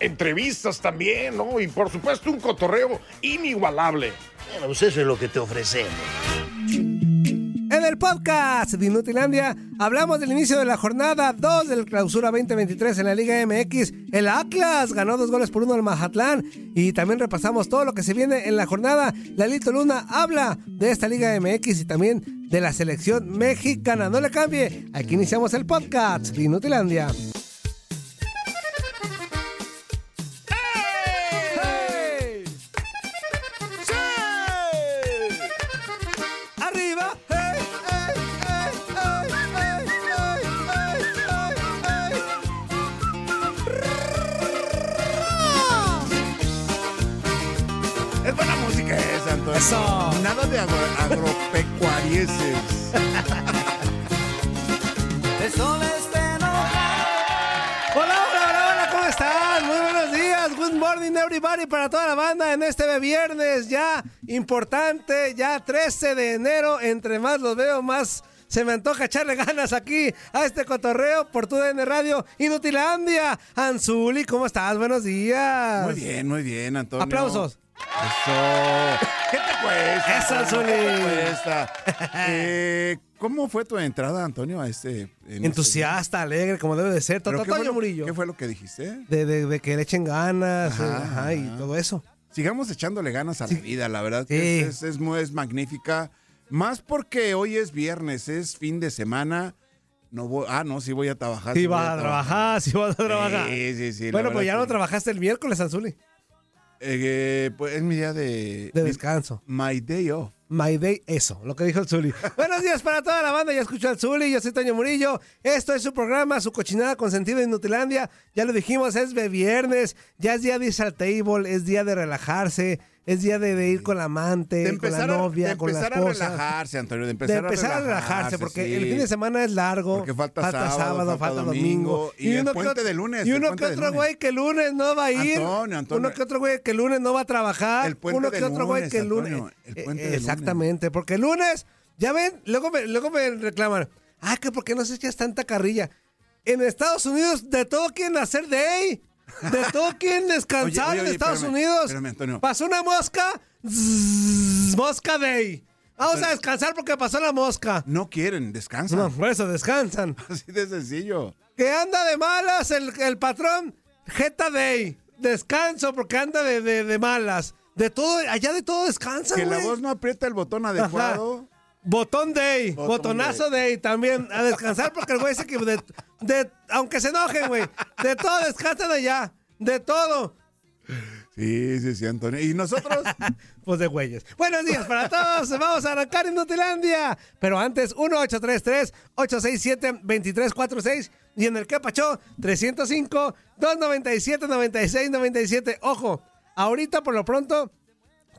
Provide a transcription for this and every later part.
Entrevistas también, ¿no? Y por supuesto un cotorreo inigualable. Bueno, pues eso es lo que te ofrecemos. En el podcast de Inutilandia hablamos del inicio de la jornada 2 del clausura 2023 en la Liga MX. El Atlas ganó dos goles por uno al Mazatlán y también repasamos todo lo que se viene en la jornada. Lalito Luna habla de esta Liga MX y también de la selección mexicana. No le cambie, aquí iniciamos el podcast de Inutilandia. Eso. Nada de agro agropecuarieses. Hola, hola, hola, hola, ¿cómo están? Muy buenos días, good morning everybody para toda la banda en este viernes ya importante, ya 13 de enero, entre más los veo más se me antoja echarle ganas aquí a este cotorreo por tu DN Radio Inutilandia. Anzuli, ¿cómo estás? Buenos días. Muy bien, muy bien, Antonio. Aplausos. Eso. ¿Qué te cuesta? Eso? ¿Qué te cuesta? Eh, ¿Cómo fue tu entrada, Antonio, a este? en Entusiasta, alegre, como debe de ser. este- ¿Pero Toto qué, fue lo, Murillo. ¿Qué fue lo que dijiste? De, de- de que le echen ganas Ajá, eh, ajá, y todo eso. Sigamos echándole ganas a la vida, la verdad. que. Es, es, es es magnífica. Más porque hoy es viernes, es fin de semana. No voy, ah, no, sí voy a trabajar. Sí, vas a trabajar, sí vas a trabajar. Sí, sí, sí. bueno, pues ya no trabajaste el miércoles, Anzuli. Eh, pues es mi día de... De descanso. My day off. My Day, eso, lo que dijo el Zuli. Buenos días para toda la banda, ya escuchó al Zuli, yo soy Toño Murillo. Esto es su programa, su cochinada con sentido de Inutilandia. Ya lo dijimos, es de viernes, ya es día de irse al table, es día de relajarse, es día de, de ir con la amante, De con empezar, la a- novia, de con la empezar a esposa. relajarse, Antonio, de de empezar, empezar a relajarse, porque sí. el fin de semana es largo. Porque falta sábado, falta domingo, y el uno puente que de lunes, Y el uno que de otro güey que el lunes no va a ir. Antonio, Antonio. Uno que otro güey que el lunes no va a trabajar. El puente uno de que otro güey que el lunes. Antonio, el Eh, puente eh, de exactamente, porque el lunes, ya ven, luego me, luego me reclaman. Ah, que por qué no se echas tanta carrilla. En Estados Unidos de todo quieren hacer day. De todo quieren descansar en Estados espérame, Unidos. espérame, Antonio. Pasó una mosca. mosca day. Vamos a descansar porque pasó la mosca. No quieren, descansan. No, por eso descansan. Así de sencillo. Que anda de malas el, el patrón. Jeta Day. Descanso porque anda de, de- de malas. De todo, allá de todo descansan, Que la voz no aprieta el botón adecuado. Botón Day, Botón botonazo day. también a descansar porque el güey dice que de, de- aunque se enojen, güey, de todo descansan allá, de todo. Sí, sí, sí, Antonio. ¿Y nosotros? Pues de güeyes. Buenos días para todos. Vamos a arrancar en Nutilandia. Pero antes, 1-833-867-2346. Y en el que pachó, 305-297-9697. Ojo, ahorita por lo pronto,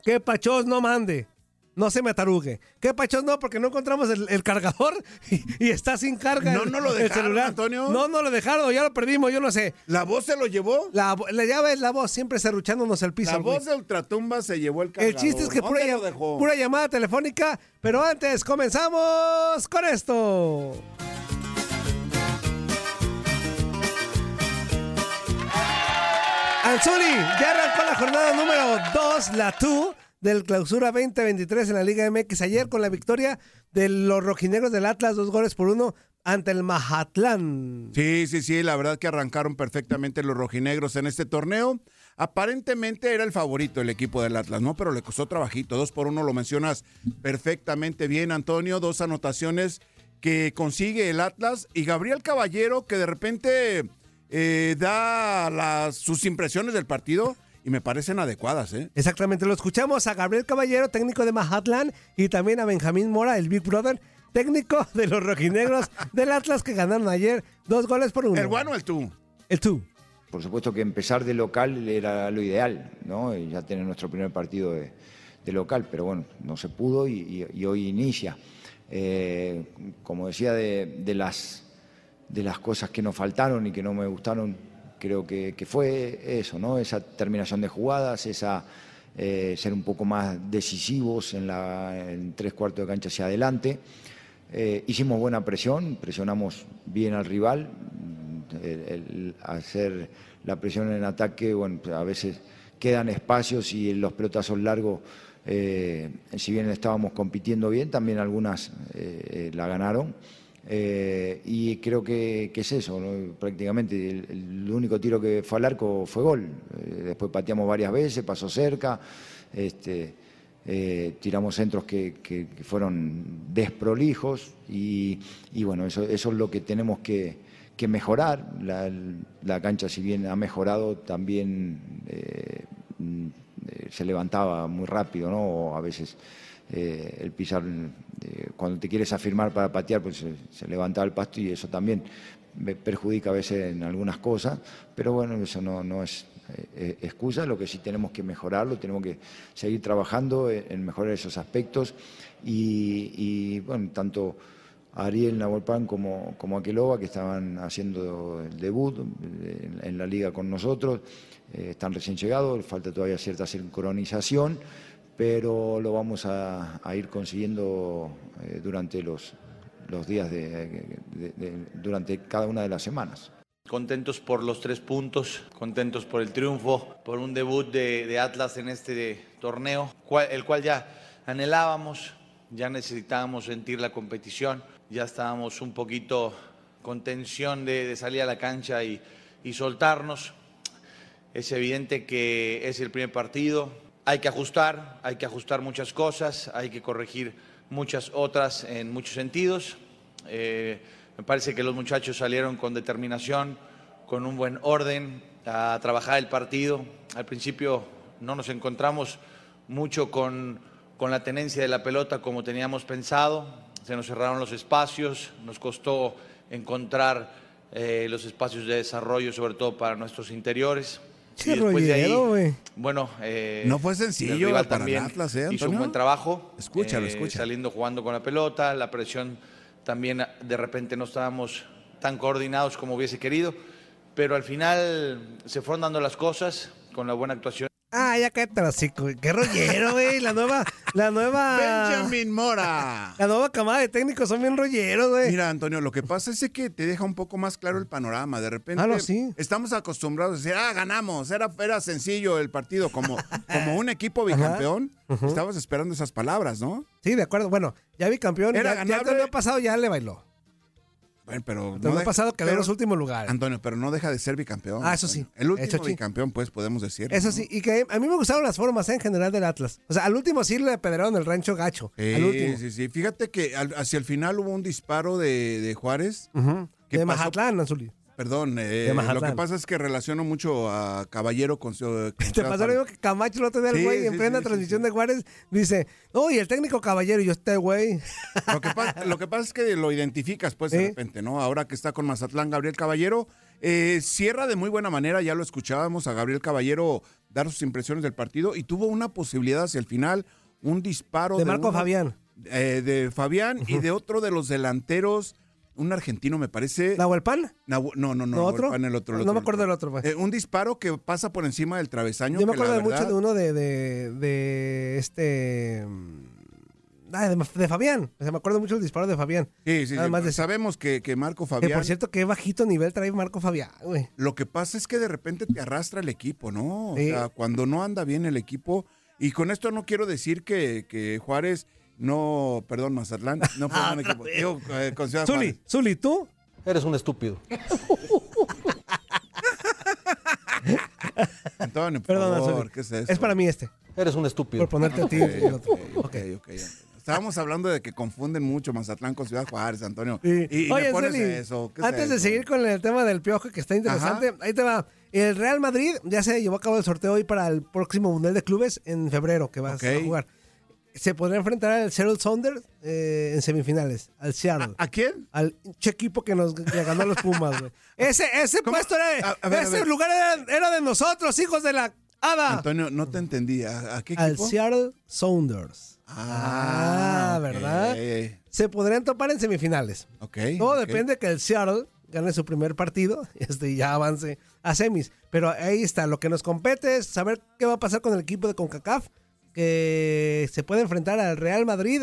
que pachos no mande. No se me atarugue. ¿Qué pachos no? Porque no encontramos el, el cargador y, y está sin carga No, el, no lo el dejaron, celular. Antonio. No, no lo dejaron, ya lo perdimos, yo no sé. ¿La voz se lo llevó? La, la llave es la voz, siempre cerruchándonos el piso. La el voz de Ultratumba se llevó el El cargador. chiste es que pura, llamada telefónica, pero antes comenzamos con esto. Anzuli, ya arrancó la jornada número 2, la TU, del clausura 2023 en la Liga MX ayer con la victoria de los rojinegros del Atlas, dos goles por uno ante el Mazatlán. Sí, sí, sí, la verdad que arrancaron perfectamente los rojinegros en este torneo. aparentemente era el favorito el equipo del Atlas, ¿no? Pero le costó trabajito. Dos por uno lo mencionas perfectamente bien, Antonio. Dos anotaciones que consigue el Atlas y Gabriel Caballero que de repente eh, da las, sus impresiones del partido y me parecen adecuadas, ¿eh? Exactamente, lo escuchamos a Gabriel Caballero, técnico de Mazatlán, y también a Benjamín Mora, el Big Brother, técnico de los rojinegros del Atlas que ganaron ayer dos goles por uno. ¿El bueno o el tú? El tú. Por supuesto que empezar de local era lo ideal, ¿no? Y ya tener nuestro primer partido de, de local, pero bueno, no se pudo y, y- y hoy inicia. Eh, como decía, de, de las, de las cosas que nos faltaron y que no me gustaron, creo que, que fue eso, ¿no? Esa terminación de jugadas, esa eh, ser un poco más decisivos en, la, en tres cuartos de cancha hacia adelante. Eh, hicimos buena presión, presionamos bien al rival. El, el hacer la presión en ataque, bueno, pues a veces quedan espacios y los pelotazos largos, eh, si bien estábamos compitiendo bien, también algunas eh, la ganaron. Eh, y creo que, es eso, prácticamente el, único tiro que fue al arco fue gol. Eh, después pateamos varias veces, pasó cerca. Este, eh, tiramos centros que, fueron desprolijos y, bueno, eso, es lo que tenemos que, mejorar. La, la cancha, si bien ha mejorado, también mm, se levantaba muy rápido, ¿no? O a veces eh, el pisar, eh, cuando te quieres afirmar para patear, pues se, se levantaba el pasto y eso también perjudica a veces en algunas cosas, pero bueno, eso no, no es eh, excusa, lo que sí tenemos que mejorarlo, tenemos que seguir trabajando en, mejorar esos aspectos y, bueno, tanto Ariel Nahuelpan como, como Aqueloba, que estaban haciendo el debut en, la liga con nosotros, están recién llegados, falta todavía cierta sincronización, pero lo vamos a, a ir consiguiendo eh, durante los, los días de- de- de- durante cada una de las semanas. Contentos por los tres puntos, contentos por el triunfo, por un debut de, de Atlas en este torneo, cual- el cual ya anhelábamos, ya necesitábamos sentir la competición, ya estábamos un poquito con tensión de, salir a la cancha y, y soltarnos. Es evidente que es el primer partido, hay que ajustar, hay que ajustar muchas cosas, hay que corregir muchas otras en muchos sentidos. Eh, me parece que los muchachos salieron con determinación, con un buen orden a trabajar el partido. Al principio no nos encontramos mucho con, con la tenencia de la pelota como teníamos pensado. Se nos cerraron los espacios, nos costó encontrar eh, los espacios de desarrollo, sobre todo para nuestros interiores. Qué Y después de ahí, rollero, güey. bueno, eh, No fue sencillo para también Atlas, ¿eh, hizo un buen trabajo. Escúchalo, eh, escucha. Saliendo jugando con la pelota, la presión también de repente no estábamos tan coordinados como hubiese querido, pero al final se fueron dando las cosas con la buena actuación. Ah, ya cállate hocico, güey. Qué rollero, güey. La nueva, la nueva. Benjamin Mora. La nueva camada de técnicos son bien rolleros, güey. Mira, Antonio, lo que pasa es que te deja un poco más claro el panorama. De repente Ah, no, sí. estamos acostumbrados a decir, ah, ganamos, era, era sencillo el partido, como, como un equipo bicampeón. Estabas esperando esas palabras, ¿no? Sí, de acuerdo. Bueno, ya vi campeón. Era ya, ya el ganable. torneo pasado ya le bailó. Bueno, pero torneo de- pasado quedó en los últimos lugares. Antonio, pero no deja de ser bicampeón. Ah, eso sí. El último Eso bicampeón, pues, podemos decir. Eso ¿no? sí, y que a mí me gustaron las formas ¿eh? en general del Atlas. O sea, al último sí le pedraron el rancho gacho. al Sí, último. sí, sí. Fíjate que al- hacia el final hubo un disparo de, de Juárez. ¿Qué De pasó? Mazatlán, Azuli. Perdón, eh, lo que pasa es que relaciono mucho a Caballero con con Te pasó lo mismo que Camacho el otro día, el Sí, güey, en plena sí, transmisión de Juárez, dice, no, y el técnico caballero, y yo, este güey. Lo que, pasa, lo que pasa es que lo identificas, pues, de repente, ¿no? Ahora que está con Mazatlán, Gabriel Caballero, eh, cierra de muy buena manera, ya lo escuchábamos a Gabriel Caballero dar sus impresiones del partido y tuvo una posibilidad hacia el final, un disparo De Marco uno- Fabián. eh, de Fabián y de otro de los delanteros, un argentino me parece. ¿Nahuelpan? Nahu- no, no, no, ¿No otro? Nahuelpan, el otro, el No me acuerdo del otro, güey. Eh, un disparo que pasa por encima del travesaño. Yo me que acuerdo mucho de uno de, de, de este... mm, ah, de, de Fabián. O sea, me acuerdo mucho del disparo de Fabián. Sí, sí, Nada sí, de- Sabemos que, que Marco Que Fabián. por cierto, qué bajito nivel trae Marco Fabián, güey. Lo que pasa es que de repente te arrastra el equipo, ¿no? O Sí. sea, cuando no anda bien el equipo. Y con esto no quiero decir que, que Juárez no, perdón, Mazatlán, no fue un buen equipo. Digo, eh, con Ciudad Zuli, Juárez. Zuli, ¿tú? Eres un estúpido. Antonio, por Perdón, favor. ¿qué es eso? Es para mí este. Eres un estúpido. Por ponerte a ti. Ok, otro. ok, ok, ok. Estábamos hablando de que confunden mucho Mazatlán con Ciudad Juárez, Antonio. Sí. Y, y Oye, me pones Zuli, eso. ¿qué es antes de eso? seguir con el tema del piojo, que está interesante, ahí te va. El Real Madrid ya se llevó a cabo el sorteo hoy para el próximo Mundial de Clubes en febrero, que vas Ok. a jugar. Se podría enfrentar al Seattle Saunders eh, en semifinales, al Seattle. ¿A quién? Al equipo que nos le ganó a los Pumas, güey. Ese, ese puesto era, de- A- a ver, a ese lugar era, era de nosotros, hijos de la hada. Antonio, no te entendí. ¿A, qué al equipo? Seattle Sounders. Ah, Ah, ¿verdad? Se podrían topar en semifinales. Ok. Todo depende que el Seattle gane su primer partido este, y ya avance a semis. Pero ahí está, lo que nos compete es saber qué va a pasar con el equipo de CONCACAF, que se puede enfrentar al Real Madrid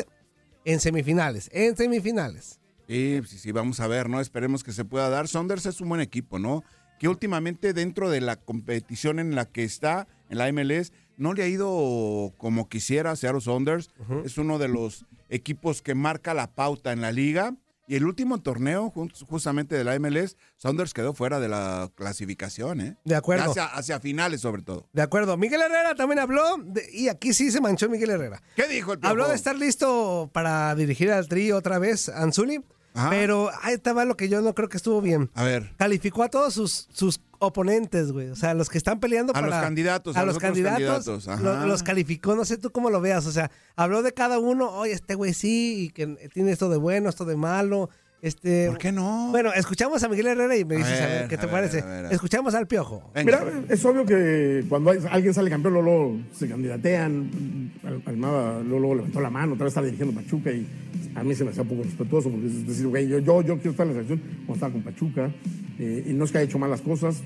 en semifinales. En semifinales. Sí, sí, sí, vamos a ver, ¿no? Esperemos que se pueda dar. Saunders es un buen equipo, ¿no? Que últimamente dentro de la competición en la que está, en la MLS, no le ha ido como quisiera Seattle Saunders. Es uno de los equipos que marca la pauta en la liga. Y el último torneo, justamente de la MLS, Saunders quedó fuera de la clasificación, ¿eh? De acuerdo. Hacia, hacia finales, sobre todo. De acuerdo. Miguel Herrera también habló, de- y aquí sí se manchó Miguel Herrera. ¿Qué dijo el Piojo? Habló de estar listo para dirigir al Tri otra vez, Anzuli. Ajá. Pero ahí estaba lo que yo no creo que estuvo bien. A ver. Calificó a todos sus, sus oponentes, güey. O sea, los que están peleando A para... los candidatos, A, a los candidatos. candidatos, ajá. lo- los calificó, no sé tú cómo lo veas. O sea, habló de cada uno. Oye, este güey sí, y que tiene esto de bueno, esto de malo. Este... ¿Por qué no? Bueno, escuchamos a Miguel Herrera y me A dices, a ver, ver, ¿qué te parece? a ver, a ver. Escuchamos al Piojo. Venga. Mira, es obvio que cuando hay- alguien sale campeón, luego, se candidatean. Al- Almada luego, luego levantó la mano, otra vez está dirigiendo Pachuca y a mí se me hacía poco respetuoso porque es decir, güey, yo, yo, yo quiero estar en la selección cuando estaba con Pachuca. eh, y no es que haya hecho malas cosas,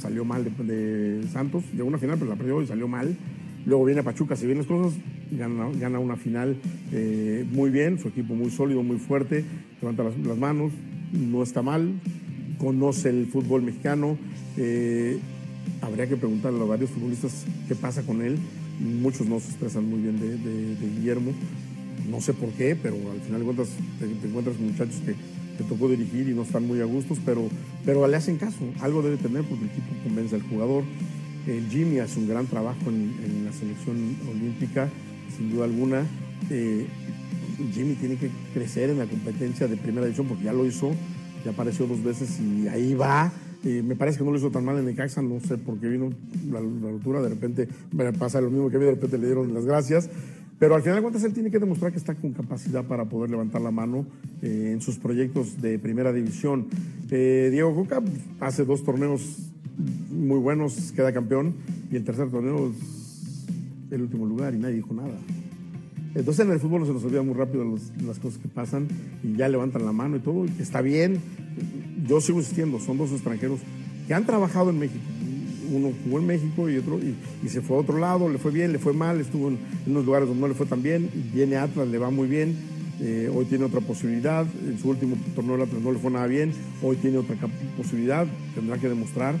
salió mal de, de Santos, llegó a una final, pero la perdió y salió mal. Luego viene Pachuca, si bien las cosas, gana, gana una final eh, muy bien, su equipo muy sólido, muy fuerte, levanta las, manos, no está mal, conoce el fútbol mexicano. eh, habría que preguntarle a varios futbolistas qué pasa con él. Muchos no se expresan muy bien de, Guillermo. No sé por qué, pero al final de cuentas te, te encuentras con muchachos que te tocó dirigir y no están muy a gustos, pero, pero le hacen caso. Algo debe tener porque el equipo convence al jugador. Jimmy hace un gran trabajo en, la selección olímpica, sin duda alguna. Eh, Jimmy tiene que crecer en la competencia de primera división porque ya lo hizo, ya apareció dos veces y ahí va. Eh, me parece que no lo hizo tan mal en Necaxa, no sé por qué vino la, la altura, de repente pasa lo mismo que a de repente le dieron las gracias. Pero al final de cuentas él tiene que demostrar que está con capacidad para poder levantar la mano eh, en sus proyectos de primera división. Eh, Diego Coca hace dos torneos muy buenos, queda campeón, y el tercer torneo es el último lugar y nadie dijo nada. Entonces en el fútbol se nos olvida muy rápido las cosas que pasan y ya levantan la mano y todo. está bien. Yo sigo insistiendo, son dos extranjeros que han trabajado en México. Uno jugó en México y otro y, se fue a otro lado, le fue bien, le fue mal, estuvo en, unos lugares donde no le fue tan bien. Viene a Atlas, le va muy bien. eh, hoy tiene otra posibilidad. En su último torneo de Atlas no le fue nada bien. Hoy tiene otra posibilidad, tendrá que demostrar.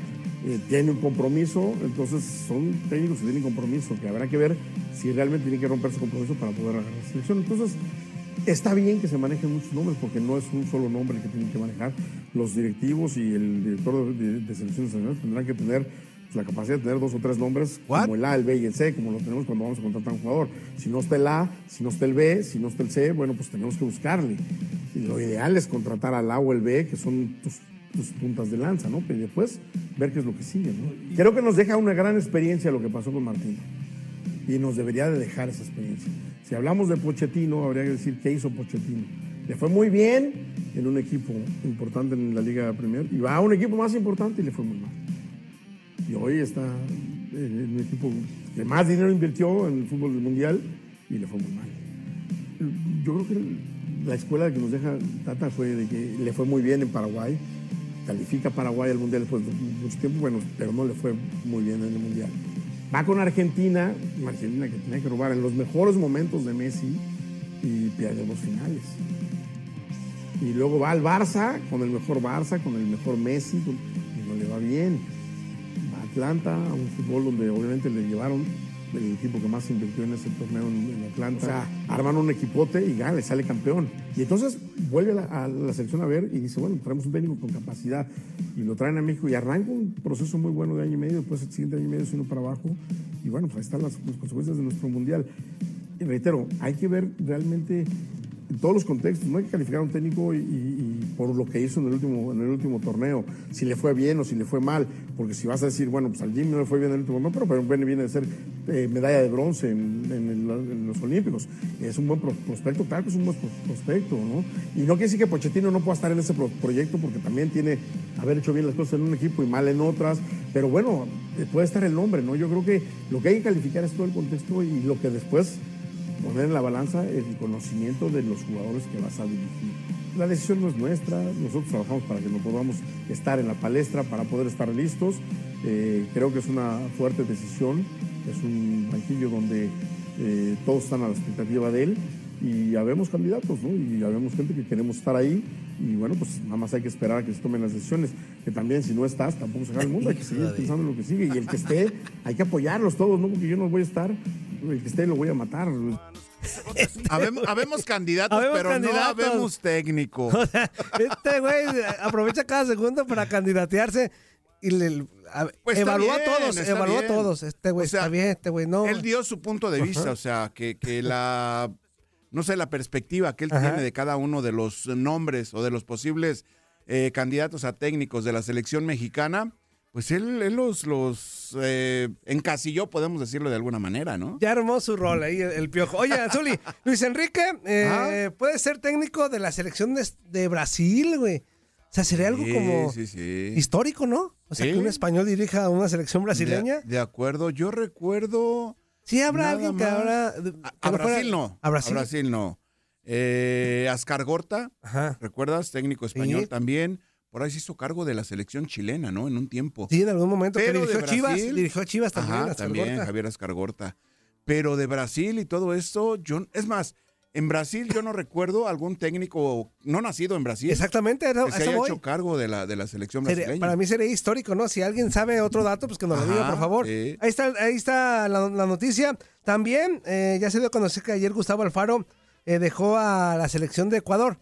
Eh, tiene un compromiso, entonces son técnicos que tienen compromiso, que habrá que ver si realmente tienen que romper su compromiso para poder agarrar la selección. Entonces, está bien que se manejen muchos nombres, porque no es un solo nombre el que tienen que manejar. Los directivos y el director de, de selecciones nacionales tendrán que tener pues, la capacidad de tener dos o tres nombres, como el A, el B y el C, como lo tenemos cuando vamos a contratar a un jugador. Si no está el A, si no está el B, si no está el C, bueno, pues tenemos que buscarle. Y lo ideal es contratar al A o el B, que son tus, tus puntas de lanza, ¿no? Pero después ver qué es lo que sigue, ¿no? Creo que nos deja una gran experiencia lo que pasó con Martín. Y nos debería de dejar esa experiencia. Si hablamos de Pochettino, habría que decir qué hizo Pochettino. Le fue muy bien en un equipo importante en la Liga Premier y va a un equipo más importante y le fue muy mal. Y hoy está en un equipo que más dinero invirtió en el fútbol mundial y le fue muy mal. Yo creo que la escuela que nos deja Tata fue de que le fue muy bien en Paraguay, califica Paraguay al mundial después de mucho tiempo, bueno, pero no le fue muy bien en el mundial. Va con Argentina, Argentina que tenía que robar en los mejores momentos de Messi y pierde los finales. Y luego va al Barça, con el mejor Barça, con el mejor Messi, y no le va bien. Va a Atlanta, a un fútbol donde obviamente le llevaron el equipo que más invirtió en ese torneo en, Atlanta. O sea, arman un equipote y gana, le sale campeón. Y entonces vuelve a la, a la selección a ver y dice, bueno, traemos un técnico con capacidad y lo traen a México y arranca un proceso muy bueno de año y medio, después el siguiente año y medio es uno para abajo y bueno, pues ahí están las, las consecuencias de nuestro mundial. Y reitero, hay que ver realmente en todos los contextos. No hay que calificar a un técnico y, y- por lo que hizo en el, último, en el último torneo, si le fue bien o si le fue mal. Porque si vas a decir, bueno, pues al Jimmy no le fue bien en el último torneo, pero, viene, de ser eh, medalla de bronce en, los Olímpicos. Es un buen pro- prospecto, claro que es un buen pro- prospecto, ¿no? Y no quiere decir que Pochettino no pueda estar en ese pro- proyecto porque también tiene haber hecho bien las cosas en un equipo y mal en otras. Pero bueno, eh, puede estar el nombre, ¿no? Yo creo que lo que hay que calificar es todo el contexto y lo que después poner en la balanza el conocimiento de los jugadores que vas a dirigir. La decisión no es nuestra, nosotros trabajamos para que no podamos estar en la palestra, para poder estar listos. Eh, creo que es una fuerte decisión, es un banquillo donde eh, todos están a la expectativa de él y habemos candidatos, ¿no? Y habemos gente que queremos estar ahí y bueno, pues nada más hay que esperar a que se tomen las decisiones, que también si no estás tampoco se acaba el mundo, hay que seguir pensando en lo que sigue y el que esté, hay que apoyarlos todos, ¿no? Porque yo no voy a estar, el que esté lo voy a matar. Habemos, habemos candidatos, Habemos pero candidatos. no habemos técnico. O sea, este güey aprovecha cada segundo para candidatearse y le a- Pues a todos, evalúa a todos. Este güey O sea, está bien, este güey no. Él dio su punto de vista, Ajá. o sea, que, que la, no sé, la perspectiva que él Ajá. tiene de cada uno de los nombres o de los posibles eh, candidatos a técnicos de la selección mexicana, pues él, él los, los eh, encasilló, podemos decirlo de alguna manera, ¿no? Ya armó su rol ahí el, el piojo. Oye, Azuli, Luis Enrique eh, puede ser técnico de la selección de, de Brasil, güey. O sea, sería algo Sí, como sí, sí. histórico, ¿no? O sea, que un español dirija a una selección brasileña. De, de acuerdo, yo recuerdo... Sí, habrá alguien que habrá. A, a Brasil no. A Brasil. A Brasil no. Eh, Ascar Gorta, Ajá. ¿recuerdas? Técnico español también. Por ahí se hizo cargo de la selección chilena, ¿no? En un tiempo. Sí, en algún momento. Pero que de dirigió Chivas. Dirigió Chivas también. Ajá, también. Javier Ascargorta. Pero de Brasil y todo esto, yo, es más, en Brasil yo no recuerdo algún técnico no nacido en Brasil Exactamente, era- que se haya voy. hecho cargo de la, de la selección Sería- brasileña. para mí sería histórico, ¿no? Si alguien sabe otro dato, pues que nos lo diga, por favor. Ahí está, ahí está la, la noticia. También eh, ya se dio a conocer que ayer Gustavo Alfaro eh, dejó a la selección de Ecuador.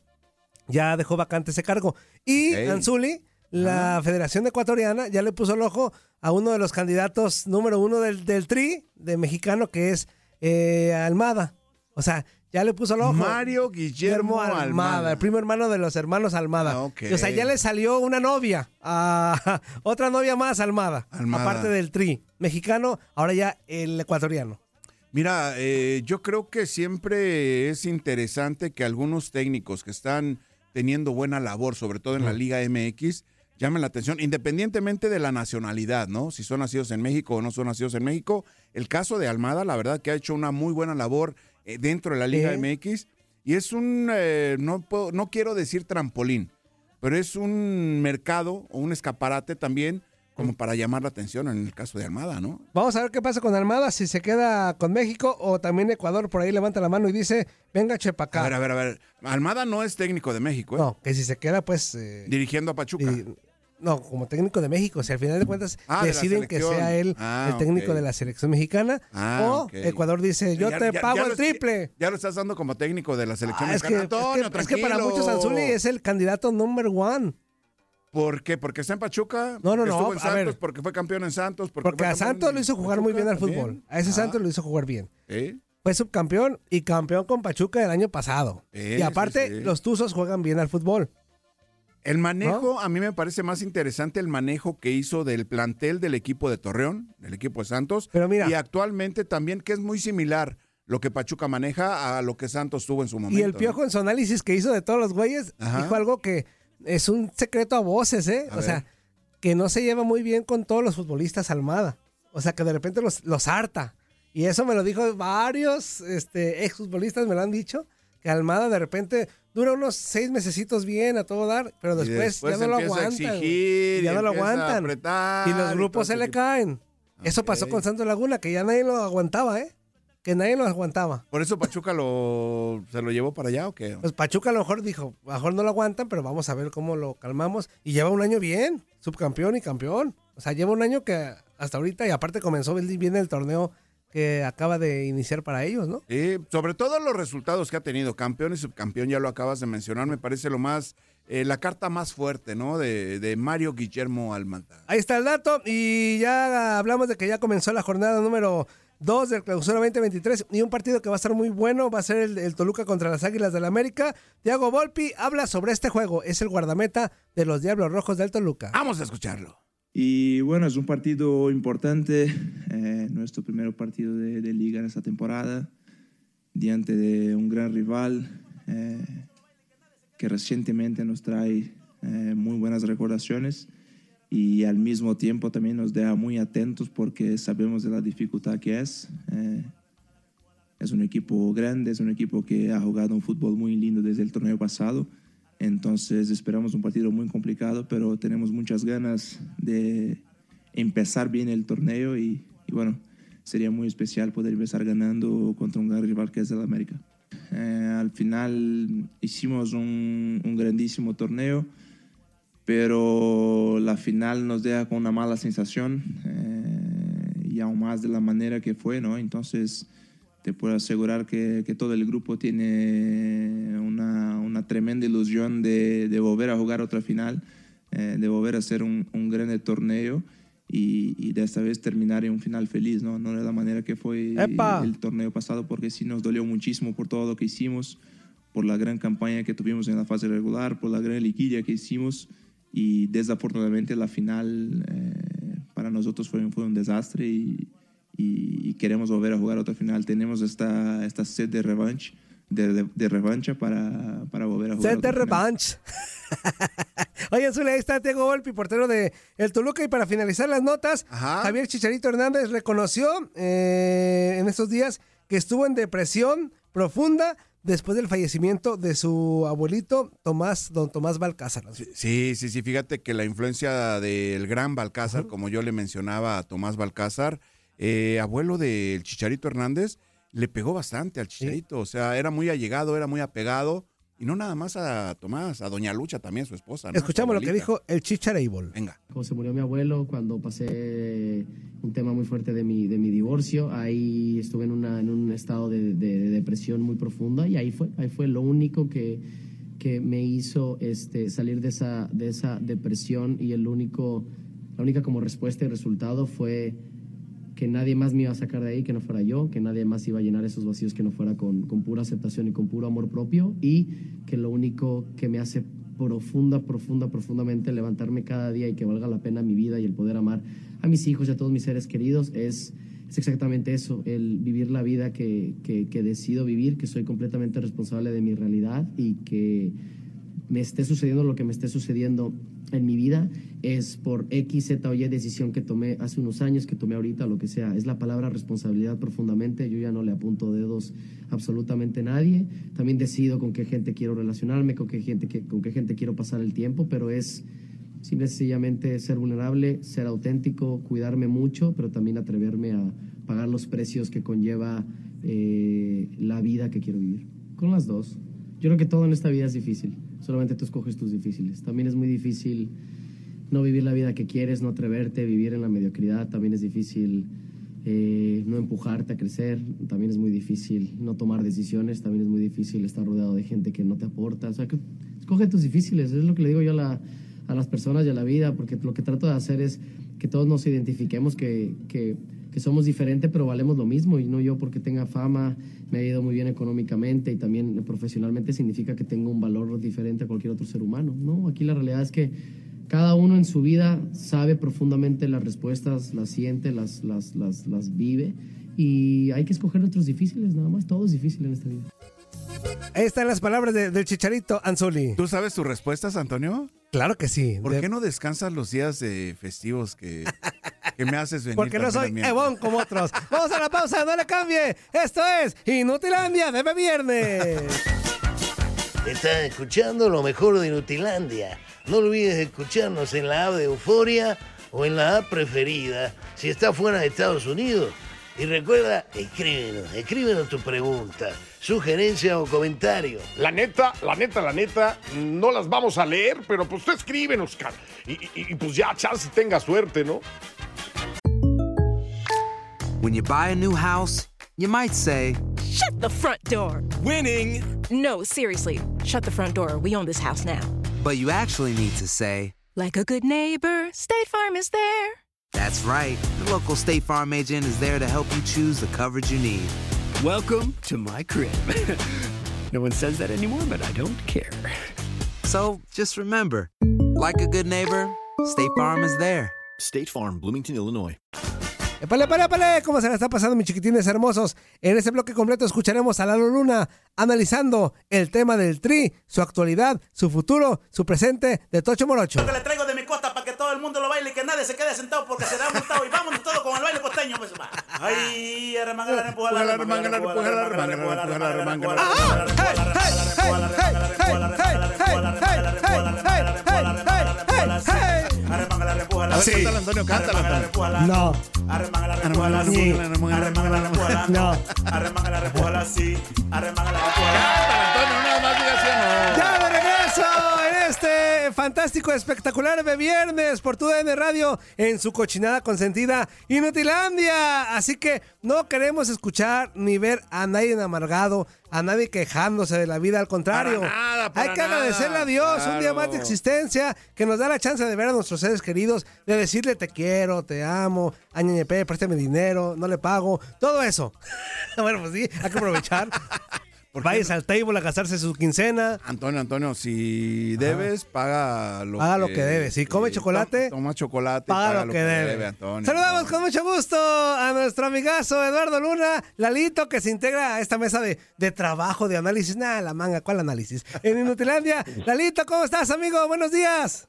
Ya dejó vacante ese cargo. Y. Anzuli, la Federación Ecuatoriana, ya le puso el ojo a uno de los candidatos número uno del, del TRI, de mexicano, que es eh, Almada. O sea, ya le puso el ojo. Mario Guillermo Almada, Almada. el primo hermano de los hermanos Almada. Ah, O sea, ya le salió una novia, a- otra novia más Almada, Almada. aparte del tri mexicano, ahora ya el ecuatoriano. Mira, eh, yo creo que siempre es interesante que algunos técnicos que están teniendo buena labor, sobre todo en la Liga MX, llamen la atención, independientemente de la nacionalidad, ¿no? Si son nacidos en México o no son nacidos en México. El caso de Almada, la verdad que ha hecho una muy buena labor eh, dentro de la Liga. MX y es un, eh, no, puedo- no quiero decir trampolín, pero es un mercado o un escaparate también como para llamar la atención en el caso de Almada, ¿no? Vamos a ver qué pasa con Almada, si se queda con México o también Ecuador por ahí levanta la mano y dice, venga Chepacá. A ver, a ver, a ver. Almada no es técnico de México, ¿eh? No, que si se queda, pues... eh, Dirigiendo a Pachuca. no, como técnico de México, si al final de cuentas Ah, de deciden que sea él Ah, el técnico de la selección mexicana, Ah, o. Ecuador dice, yo Ya- te ya- pago ya el triple. Ya lo estás dando como técnico de la selección Ah, es, que, mexicana. es, Antonio, que, es que para muchos Anzuli es el candidato number one. ¿Por qué? ¿Porque está en Pachuca? No, no, no, Estuvo en a Santos, ver. porque fue campeón en Santos. Porque, a Santos lo hizo jugar muy bien al también. fútbol. A ese Ah, Santos lo hizo jugar bien. ¿sí? Fue subcampeón y campeón con Pachuca el año pasado. Y aparte, sí, sí. los Tuzos juegan bien al fútbol. El manejo, a mí me parece más interesante el manejo que hizo del plantel del equipo de Torreón, del equipo de Santos. Pero mira. Y actualmente también, que es muy similar lo que Pachuca maneja a lo que Santos tuvo en su momento. y el ¿no? Piojo en su análisis que hizo de todos los güeyes, Ajá. dijo algo que es un secreto a voces, ¿eh? A o sea, que no se lleva muy bien con todos los futbolistas Almada. O sea, que de repente los, los harta. Y eso me lo dijo varios este, exfutbolistas, me lo han dicho, que Almada de repente dura unos seis mesecitos bien a todo dar, pero después, después ya no lo aguantan. exigir, ya no lo aguantan. apretar y los grupos se le caen. Eso pasó con Santos Laguna, que ya nadie lo aguantaba, ¿eh? Que nadie lo aguantaba. ¿Por eso Pachuca lo, se lo llevó para allá o qué? Pues Pachuca a lo mejor dijo, a lo mejor no lo aguantan, pero vamos a ver cómo lo calmamos. Y lleva un año bien, subcampeón y campeón. O sea, lleva un año que hasta ahorita, y aparte comenzó bien el torneo que acaba de iniciar para ellos, ¿no? Sí, sobre todo los resultados que ha tenido, campeón y subcampeón, ya lo acabas de mencionar, me parece lo más, eh, la carta más fuerte, ¿no? De, de Mario Guillermo Almada. Ahí está el dato y ya hablamos de que ya comenzó la jornada número 2 del clausura 2023 y un partido que va a estar muy bueno va a ser el, el Toluca contra las Águilas del la América. Tiago Volpi habla sobre este juego, es el guardameta de los Diablos Rojos del Toluca. Vamos a escucharlo. Y bueno, es un partido importante, eh, nuestro primer partido de, de, liga en esta temporada, diante de un gran rival eh, que recientemente nos trae eh, muy buenas recordaciones y al mismo tiempo también nos deja muy atentos porque sabemos de la dificultad que es. Eh, es un equipo grande, es un equipo que ha jugado un fútbol muy lindo desde el torneo pasado. Entonces esperamos un partido muy complicado, pero tenemos muchas ganas de empezar bien el torneo y, y bueno, sería muy especial poder empezar ganando contra un gran rival que es el América. Eh, al final hicimos un, un grandísimo torneo pero la final nos deja con una mala sensación eh, y aún más de la manera que fue, ¿no? Entonces te puedo asegurar que, que todo el grupo tiene una, una tremenda ilusión de, de, volver a jugar otra final, eh, de volver a hacer un, un gran torneo y, y, de esta vez terminar en un final feliz, ¿no? No de la manera que fue ¡Epa! el torneo pasado, porque sí nos dolió muchísimo por todo lo que hicimos, por la gran campaña que tuvimos en la fase regular, por la gran liquidez que hicimos y desafortunadamente la final eh, para nosotros fue, fue un desastre y, y, y, queremos volver a jugar otra final. Tenemos esta, esta sed de revancha, de, de, de, revancha para, para volver a jugar. Sed de revancha. Oye, Zule, ahí está Diego Volpi, portero de El Toluca. Y para finalizar las notas, Ajá. Javier Chicharito Hernández reconoció eh, en estos días que estuvo en depresión profunda después del fallecimiento de su abuelito Tomás, don Tomás Balcázar. Sí, sí, sí, fíjate que la influencia del gran Balcázar, uh -huh. como yo le mencionaba a Tomás Balcázar, eh, abuelo del Chicharito Hernández, le pegó bastante al Chicharito, sí. o sea, era muy allegado, era muy apegado, y no nada más a Tomás, a Doña Lucha también, su esposa. ¿no? Escuchamos lo que dijo el Chicharable. Venga. Como se murió mi abuelo cuando pasé un tema muy fuerte de mi, de mi divorcio, ahí estuve en, una, en un estado de, de, de, depresión muy profunda y ahí fue, ahí fue lo único que, que me hizo este, salir de esa, de esa depresión y el único, la única como respuesta y resultado fue que nadie más me iba a sacar de ahí que no fuera yo, que nadie más iba a llenar esos vacíos que no fuera con, con pura aceptación y con puro amor propio y que lo único que me hace profunda, profunda, profundamente levantarme cada día y que valga la pena mi vida y el poder amar a mis hijos y a todos mis seres queridos es, es exactamente eso, el vivir la vida que, que, que decido vivir, que soy completamente responsable de mi realidad y que me esté sucediendo lo que me esté sucediendo en mi vida es por X, Z o Y decisión que tomé hace unos años, que tomé ahorita, lo que sea. Es la palabra responsabilidad profundamente. Yo ya no le apunto dedos absolutamente a nadie. También decido con qué gente quiero relacionarme, con qué gente, con qué gente quiero pasar el tiempo, pero es simple sencillamente ser vulnerable, ser auténtico, cuidarme mucho, pero también atreverme a pagar los precios que conlleva eh, la vida que quiero vivir. Con las dos. Yo creo que todo en esta vida es difícil. Solamente tú escoges tus difíciles. También es muy difícil no vivir la vida que quieres, no atreverte, vivir en la mediocridad. También es difícil eh, no empujarte a crecer. También es muy difícil no tomar decisiones. También es muy difícil estar rodeado de gente que no te aporta. O sea, que escoge tus difíciles. Es lo que le digo yo a, a las personas y a la vida, porque lo que trato de hacer es que todos nos identifiquemos que, que, que somos diferentes, pero valemos lo mismo. Y no yo porque tenga fama, me ha ido muy bien económicamente y también profesionalmente significa que tengo un valor diferente a cualquier otro ser humano. No, aquí la realidad es que cada uno en su vida sabe profundamente las respuestas, las siente, las, las, las, las vive y hay que escoger otros difíciles, nada más. Todo es difícil en esta vida. Ahí están las palabras de, del chicharito, Anzuli. ¿Tú sabes tus respuestas, Antonio? Claro que sí. ¿Por de... qué no descansas los días de festivos que, que me haces venir? Porque no soy Ebon como otros. Vamos a la pausa, no le cambie. Esto es Inutilandia de Viernes. Estás escuchando lo mejor de Inutilandia. No olvides escucharnos en la app de Euforia o en la app preferida si estás fuera de Estados Unidos. Y recuerda, escríbenos, escríbenos tu pregunta, sugerencia o comentario. La neta, la neta, la neta, no las vamos a leer, pero pues tú escríbenos. Y, y, y pues ya, chance tenga suerte, ¿no? When you buy a new house, you might say, Shut the front door! Winning! No, seriously. Shut the front door. We own this house now. But you actually need to say, Like a good neighbor, State Farm is there. That's right. The local State Farm agent is there to help you choose the coverage you need. Welcome to my crib. no one says that anymore, but I don't care. So just remember, like a good neighbor, State Farm is there. State Farm, Bloomington, Illinois. ¡Epale, epale, epale! ¿Cómo se la está pasando, mis chiquitines hermosos? En este bloque completo escucharemos a Lalo Luna analizando el tema del tri, su actualidad, su futuro, su presente de Tocho Morocho. Lo que le traigo todo el mundo lo baile y que nadie se quede sentado porque se da multado y vámonos todos con el baile costeño. Pues, va. Ay, arremangala, empuja la empuja la arremangala, empuja la empuja la. Cántala, Antonio, cántala. Antonio. No. Arremanga la repuela así. Arremanga la repuela no. Arremanga la repuela así. Arremanga la repuela. Antonio, nada más diga. ¡Ya este fantástico, espectacular de viernes por tu DN Radio en su cochinada consentida Inutilandia. Así que no queremos escuchar ni ver a nadie amargado, a nadie quejándose de la vida. Al contrario, Para nada, para hay que nada. agradecerle a Dios un día más de existencia que nos da la chance de ver a nuestros seres queridos, de decirle te quiero, te amo, añeñepe, préstame dinero, no le pago, todo eso. bueno, pues sí, hay que aprovechar. Vayas al table a gastarse su quincena. Antonio, Antonio, si debes, paga lo Paga lo que debes. Si come chocolate, Toma chocolate, paga, lo que, debe. Antonio. Saludamos con mucho gusto a nuestro amigazo Eduardo Luna, Lalito, que se integra a esta mesa de, de trabajo, de análisis. Nada, la manga, ¿cuál análisis? En Inutilandia. Lalito, ¿cómo estás, amigo? Buenos días.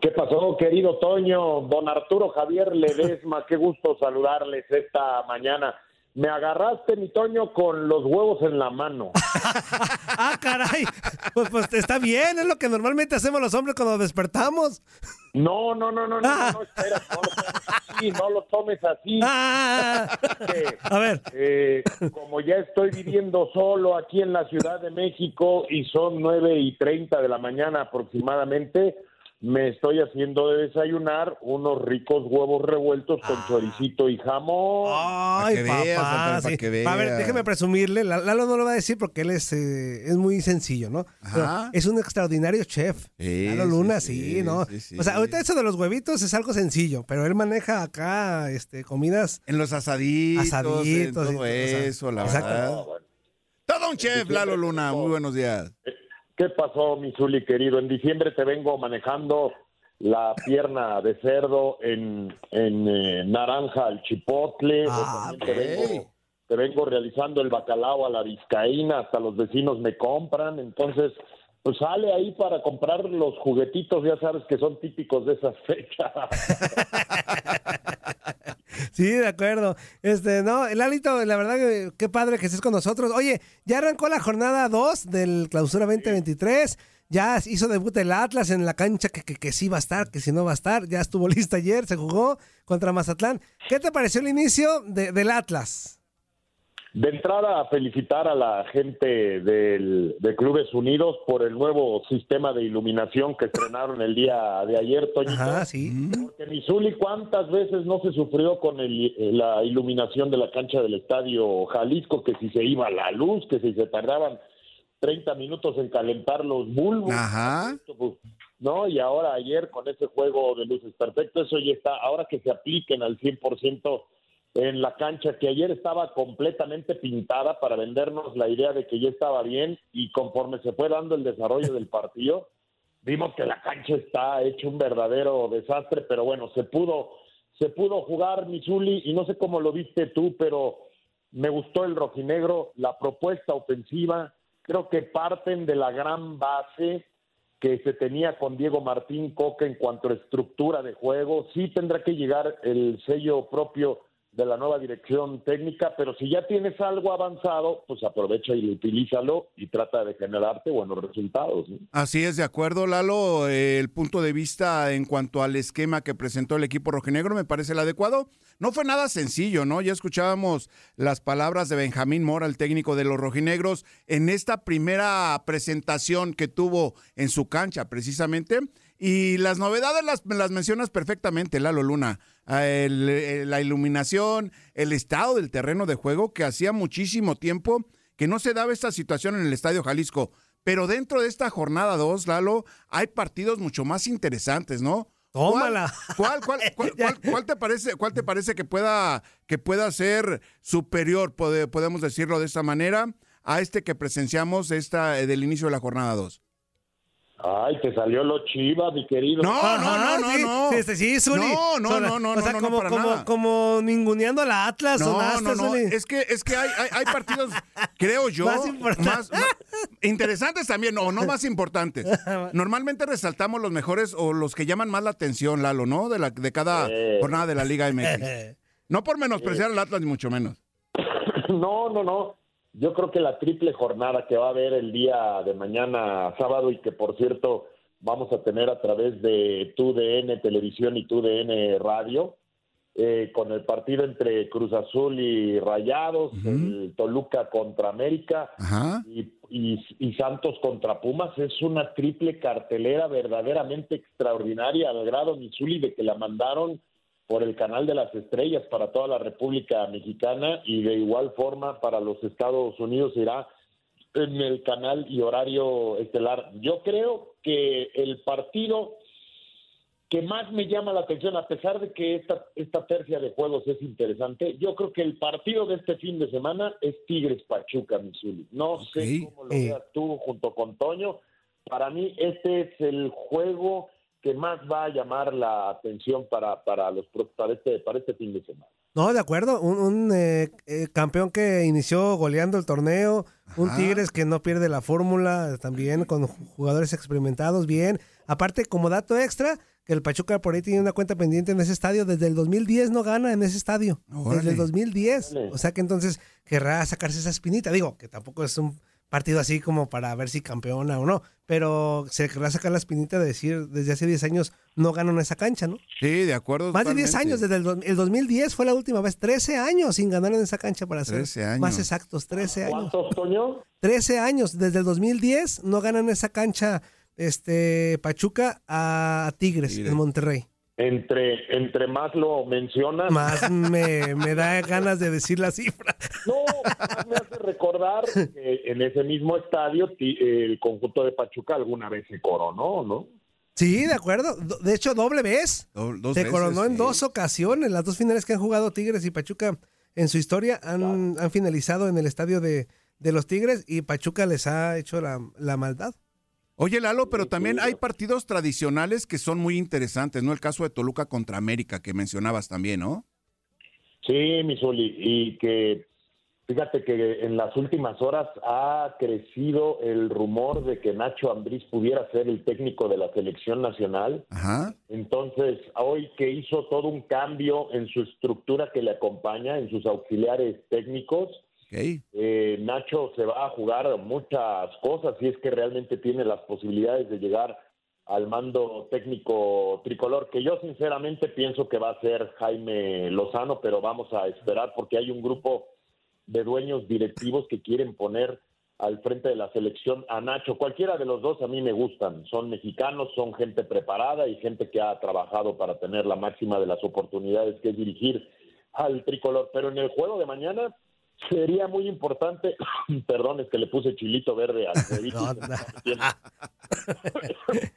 ¿Qué pasó, querido Toño? Don Arturo Javier Ledesma, qué gusto saludarles esta mañana. Me agarraste, mi Toño, con los huevos en la mano. Ah, caray. Pues, pues está bien, es lo que normalmente hacemos los hombres cuando despertamos. No, no, no, no, no, no, no, espera, no lo tomes así, no lo tomes así. Que, A ver. eh, como ya estoy viviendo solo aquí en la Ciudad de México y son nueve y treinta de la mañana aproximadamente, me estoy haciendo de desayunar unos ricos huevos revueltos con choricito y jamón. Ay, que papá. sí. que A ver, déjeme presumirle. La- Lalo no lo va a decir porque él es, eh, es muy sencillo, ¿no? Ajá. es un extraordinario chef. Sí, Lalo Luna, sí, sí, ¿no? sí, sí. O sea, ahorita eso de los huevitos es algo sencillo, pero él maneja acá este, comidas. En los asaditos, Asaditos en y todo todo, o sea, eso, la exacto. verdad. Todo un chef, Lalo Luna. Muy buenos días. ¿Qué pasó, mi Zuli querido? En diciembre te vengo manejando la pierna de cerdo en, en eh, naranja al chipotle. Ah, te, vengo, te vengo realizando el bacalao a la vizcaína, hasta los vecinos me compran. Entonces, pues sale ahí para comprar los juguetitos, ya sabes que son típicos de esas fechas. Sí, de acuerdo. Este, no, Lalito, la verdad que qué padre que estés con nosotros. Oye, ya arrancó la jornada 2 del Clausura 2023. Ya hizo debut el Atlas en la cancha que, que, que sí va a estar, que si no va a estar. Ya estuvo lista ayer, se jugó contra Mazatlán. ¿Qué te pareció el inicio de- del Atlas? De entrada, felicitar a la gente del, de Clubes Unidos por el nuevo sistema de iluminación que estrenaron el día de ayer, Toñito. Ajá, sí. Porque Misuli, ¿cuántas veces no se sufrió con el- la iluminación de la cancha del Estadio Jalisco? Que si se iba la luz, que si se tardaban 30 minutos en calentar los bulbos. Ajá. ¿no? Y ahora ayer con ese juego de luces perfecto, eso ya está, ahora que se apliquen al 100% en la cancha, que ayer estaba completamente pintada para vendernos la idea de que ya estaba bien y conforme se fue dando el desarrollo del partido, vimos que la cancha está hecho un verdadero desastre, pero bueno, se pudo, se pudo jugar Misuli y no sé cómo lo viste tú, pero me gustó el rojinegro, la propuesta ofensiva, creo que parten de la gran base que se tenía con Diego Martín Coca en cuanto a estructura de juego. Sí tendrá que llegar el sello propio de la nueva dirección técnica, pero si ya tienes algo avanzado, pues aprovecha y utilízalo y trata de generarte buenos resultados. Así es, de acuerdo, Lalo. Eh, el punto de vista en cuanto al esquema que presentó el equipo rojinegro me parece el adecuado. No fue nada sencillo, ¿no? Ya escuchábamos las palabras de Benjamín Mora, el técnico de los rojinegros, en esta primera presentación que tuvo en su cancha, precisamente. Y las novedades las, las mencionas perfectamente, Lalo Luna. Ah, el- el- la iluminación, el estado del terreno de juego, que hacía muchísimo tiempo que no se daba esta situación en el Estadio Jalisco. Pero dentro de esta jornada 2, Lalo, hay partidos mucho más interesantes, ¿no? Tómala. ¿Cuál, cuál, cuál, cuál- cuál te parece, cuál te parece que pueda, que pueda ser superior, pode- podemos decirlo de esta manera, a este que presenciamos esta, eh, del inicio de la jornada 2? Ay, te salió lo chiva, mi querido. No, Ajá, sí, Sí, este, sí, Zuli. No, no, no, no, O sea, no, no, como, para como, nada. como ninguneando a la Atlas. No, sonaste, no, no. Zuli. Es que, es que hay, hay, hay partidos, creo yo, Más más, interesantes también, o no más importantes. Normalmente resaltamos los mejores o los que llaman más la atención, Lalo, ¿no? De, la, de cada Eh. jornada de la Liga MX. No por menospreciar al Atlas, ni mucho menos. No, no, no. Yo creo que la triple jornada que va a haber el día de mañana sábado y que por cierto vamos a tener a través de TUDN Televisión y TUDN Radio, eh, con el partido entre Cruz Azul y Rayados, el Toluca contra América Ajá. y, y- y Santos contra Pumas, es una triple cartelera verdaderamente extraordinaria al grado Misuli de que la mandaron por el canal de las estrellas para toda la República Mexicana y de igual forma para los Estados Unidos irá en el canal y horario estelar. Yo creo que el partido que más me llama la atención, a pesar de que esta, esta tercia de juegos es interesante, yo creo que el partido de este fin de semana es Tigres Pachuca, Missouri. No sé cómo lo Eh. veas tú junto con Toño. Para mí este es el juego que más va a llamar la atención para, para, los, pro- para, este, para este fin de semana. No, de acuerdo. Un, un, eh, eh, campeón que inició goleando el torneo. Un. Tigres que no pierde la fórmula también con jugadores experimentados. Bien. Aparte, como dato extra, que el Pachuca por ahí tiene una cuenta pendiente en ese estadio. Desde el 2010 no gana en ese estadio. Órale. Desde el 2010. Órale. O sea que entonces querrá sacarse esa espinita. Digo, que tampoco es un partido así como para ver si campeona o no. Pero se querrá sacar la espinita de decir desde hace 10 años no ganan esa cancha, ¿no? Sí, de acuerdo. Más de 10 totalmente. años, desde el, do- el 2010 fue la última vez, 13 años sin ganar en esa cancha para ser 13 años. más exactos, 13 años. ¿Cuántos, Toño? 13 años, desde el 2010 no ganan esa cancha este Pachuca a Tigres Tigres. en Monterrey. Entre, entre más lo mencionas, Más me, me da ganas de decir la cifra. No, más me hace recordar que en ese mismo estadio ti- el conjunto de Pachuca alguna vez se coronó, ¿no? Sí, de acuerdo. Do- De hecho, doble vez. Do- dos Se veces, coronó en sí. dos ocasiones. Las dos finales que han jugado Tigres y Pachuca en su historia han, han finalizado en el estadio de, de los Tigres y Pachuca les ha hecho la, la maldad. Oye, Lalo, pero también hay partidos tradicionales que son muy interesantes, ¿no? El caso de Toluca contra América que mencionabas también, ¿no? Sí, Misuli, y que fíjate que en las últimas horas ha crecido el rumor de que Nacho Ambriz pudiera ser el técnico de la selección nacional. Ajá. Entonces, hoy que hizo todo un cambio en su estructura que le acompaña, en sus auxiliares técnicos, Eh, Nacho se va a jugar muchas cosas si es que realmente tiene las posibilidades de llegar al mando técnico tricolor, que yo sinceramente pienso que va a ser Jaime Lozano, pero vamos a esperar porque hay un grupo de dueños directivos que quieren poner al frente de la selección a Nacho. Cualquiera de los dos a mí me gustan. Son mexicanos, son gente preparada y gente que ha trabajado para tener la máxima de las oportunidades que es dirigir al tricolor. Pero en el juego de mañana sería muy importante, perdón, es que le puse chilito verde al ceviche.